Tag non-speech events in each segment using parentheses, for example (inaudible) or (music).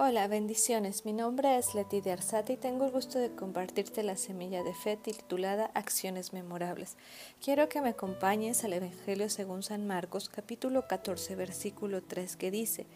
Hola, bendiciones. Mi nombre es Leti de Arzate y tengo el gusto de compartirte la semilla de fe titulada Acciones Memorables. Quiero que me acompañes al Evangelio según San Marcos, capítulo 14, versículo 3, que dice: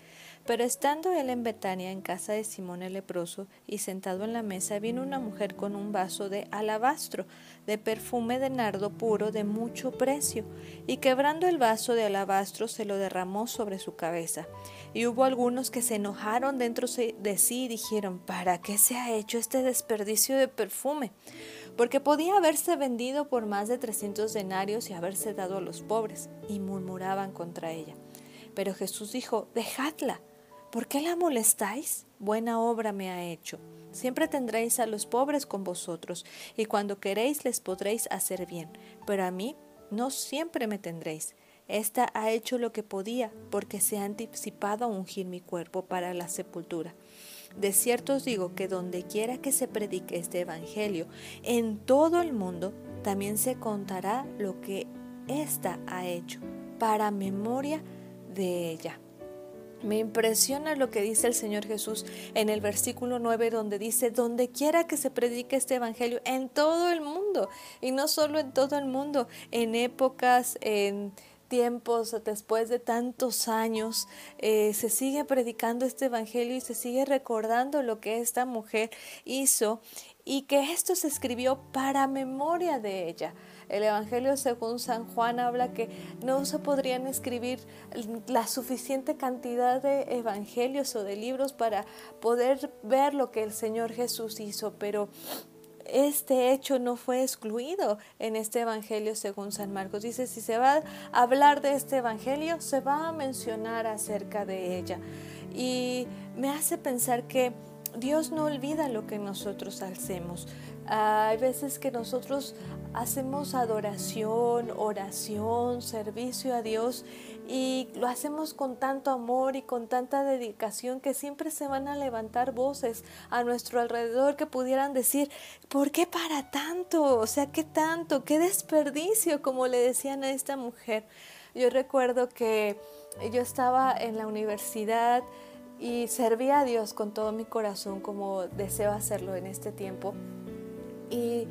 Pero estando él en Betania, en casa de Simón el leproso, y sentado en la mesa, vino una mujer con un vaso de alabastro, de perfume de nardo puro de mucho precio, y quebrando el vaso de alabastro se lo derramó sobre su cabeza. Y hubo algunos que se enojaron dentro de sí dijeron, ¿para qué se ha hecho este desperdicio de perfume? Porque podía haberse vendido por más de 300 denarios y haberse dado a los pobres, y murmuraban contra ella. Pero Jesús dijo, dejadla, ¿por qué la molestáis? Buena obra me ha hecho. Siempre tendréis a los pobres con vosotros, y cuando queréis les podréis hacer bien, pero a mí no siempre me tendréis. Esta ha hecho lo que podía, porque se ha anticipado a ungir mi cuerpo para la sepultura. De cierto os digo que donde quiera que se predique este Evangelio, en todo el mundo, también se contará lo que ésta ha hecho, para memoria de ella. Me impresiona lo que dice el Señor Jesús en el versículo 9 donde dice, donde quiera que se predique este Evangelio, en todo el mundo, y no solo en todo el mundo, en épocas, en tiempos, después de tantos años, eh, se sigue predicando este Evangelio y se sigue recordando lo que esta mujer hizo y que esto se escribió para memoria de ella. El Evangelio según San Juan habla que no se podrían escribir la suficiente cantidad de evangelios o de libros para poder ver lo que el Señor Jesús hizo, pero este hecho no fue excluido en este Evangelio según San Marcos. Dice, si se va a hablar de este Evangelio, se va a mencionar acerca de ella. Y me hace pensar que Dios no olvida lo que nosotros hacemos. Hay veces que nosotros hacemos adoración, oración, servicio a Dios y lo hacemos con tanto amor y con tanta dedicación que siempre se van a levantar voces a nuestro alrededor que pudieran decir, ¿por qué para tanto? O sea, ¿qué tanto? ¿Qué desperdicio? Como le decían a esta mujer. Yo recuerdo que yo estaba en la universidad y servía a Dios con todo mi corazón como deseo hacerlo en este tiempo. Y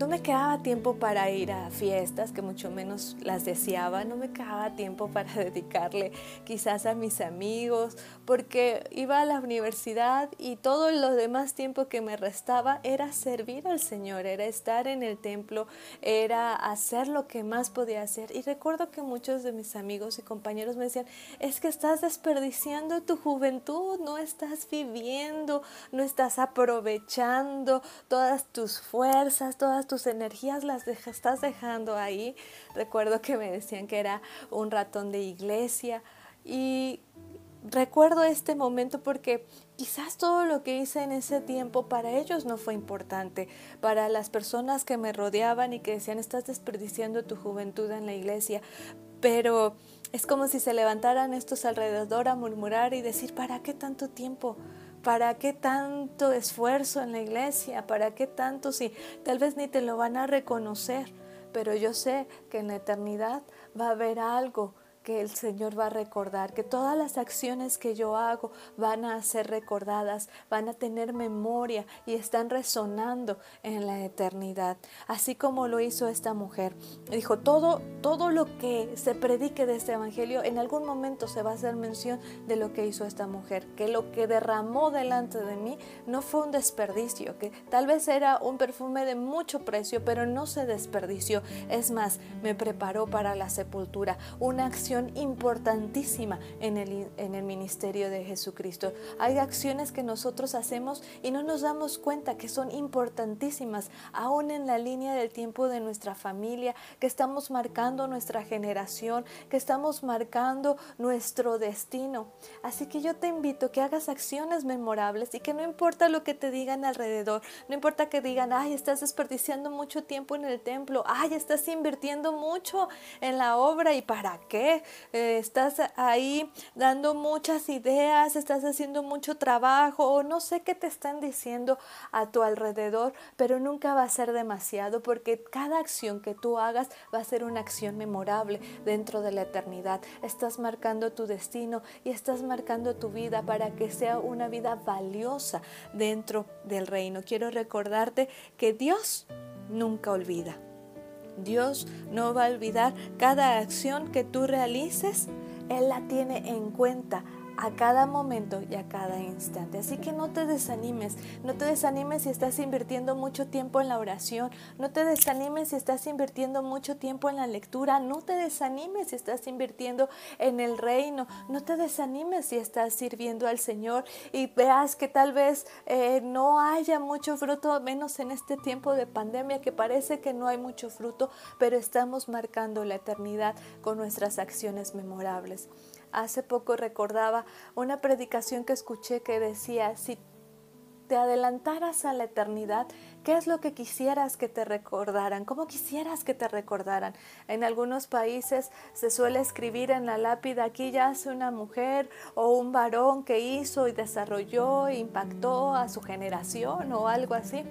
no me quedaba tiempo para ir a fiestas, que mucho menos las deseaba, no me quedaba tiempo (laughs) para dedicarle quizás a mis amigos, porque iba a la universidad y todo lo demás tiempo que me restaba era servir al Señor, era estar en el templo, era hacer lo que más podía hacer. Y recuerdo que muchos de mis amigos y compañeros me decían, es que estás desperdiciando tu juventud, no estás viviendo, no estás aprovechando todas tus fuerzas, todas tus energías las estás dejando ahí. Recuerdo que me decían que era un ratón de iglesia y recuerdo este momento porque quizás todo lo que hice en ese tiempo para ellos no fue importante, para las personas que me rodeaban y que decían estás desperdiciando tu juventud en la iglesia, pero es como si se levantaran estos alrededor a murmurar y decir, ¿para qué tanto tiempo? ¿Para qué tanto esfuerzo en la iglesia? ¿Para qué tanto si tal vez ni te lo van a reconocer? Pero yo sé que en la eternidad va a haber algo el Señor va a recordar, que todas las acciones que yo hago van a ser recordadas, van a tener memoria y están resonando en la eternidad, así como lo hizo esta mujer. Dijo, todo, todo lo que se predique de este evangelio, en algún momento se va a hacer mención de lo que hizo esta mujer, que lo que derramó delante de mí no fue un desperdicio, que tal vez era un perfume de mucho precio, pero no se desperdició. Es más, me preparó para la sepultura, una acción importantísima en el, en el ministerio de Jesucristo. Hay acciones que nosotros hacemos y no nos damos cuenta que son importantísimas, aún en la línea del tiempo de nuestra familia, que estamos marcando nuestra generación, que estamos marcando nuestro destino. Así que yo te invito que hagas acciones memorables y que no importa lo que te digan alrededor, no importa que digan, ay, estás desperdiciando mucho tiempo en el templo, ay, estás invirtiendo mucho en la obra y para qué, eh, estás ahí dando muchas ideas, estás haciendo mucho trabajo o no sé qué te están diciendo a tu alrededor, pero nunca va a ser demasiado porque cada acción que tú hagas va a ser una acción memorable dentro de la eternidad. Estás marcando tu destino y estás marcando tu vida para que sea una vida valiosa dentro del reino. Quiero recordarte que Dios nunca olvida. Dios no va a olvidar cada acción que tú realices. Él la tiene en cuenta a cada momento y a cada instante. Así que no te desanimes, no te desanimes si estás invirtiendo mucho tiempo en la oración, no te desanimes si estás invirtiendo mucho tiempo en la lectura, no te desanimes si estás invirtiendo en el reino, no te desanimes si estás sirviendo al Señor y veas que tal vez eh, no haya mucho fruto, menos en este tiempo de pandemia que parece que no hay mucho fruto, pero estamos marcando la eternidad con nuestras acciones memorables. Hace poco recordaba una predicación que escuché que decía, si te adelantaras a la eternidad, ¿qué es lo que quisieras que te recordaran? ¿Cómo quisieras que te recordaran? En algunos países se suele escribir en la lápida, aquí yace una mujer o un varón que hizo y desarrolló e impactó a su generación o algo así.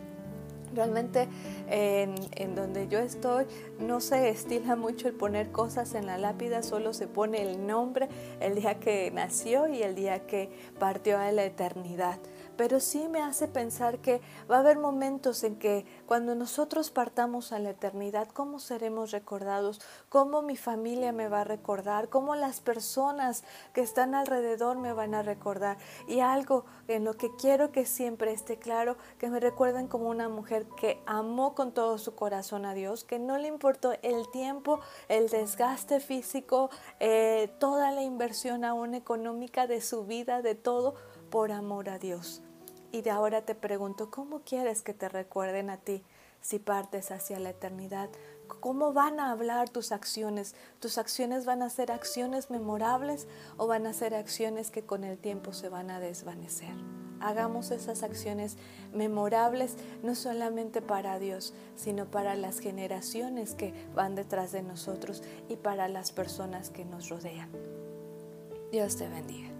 Realmente en, donde yo estoy no se estila mucho el poner cosas en la lápida, solo se pone el nombre, el día que nació y el día que partió a la eternidad pero sí me hace pensar que va a haber momentos en que cuando nosotros partamos a la eternidad, ¿cómo seremos recordados? ¿Cómo mi familia me va a recordar? ¿Cómo las personas que están alrededor me van a recordar? Y algo en lo que quiero que siempre esté claro, que me recuerden como una mujer que amó con todo su corazón a Dios, que no le importó el tiempo, el desgaste físico, eh, toda la inversión aún económica de su vida, de todo, por amor a Dios. Y de ahora te pregunto, ¿cómo quieres que te recuerden a ti si partes hacia la eternidad? ¿Cómo van a hablar tus acciones? ¿Tus acciones van a ser acciones memorables o van a ser acciones que con el tiempo se van a desvanecer? Hagamos esas acciones memorables no solamente para Dios, sino para las generaciones que van detrás de nosotros y para las personas que nos rodean. Dios te bendiga.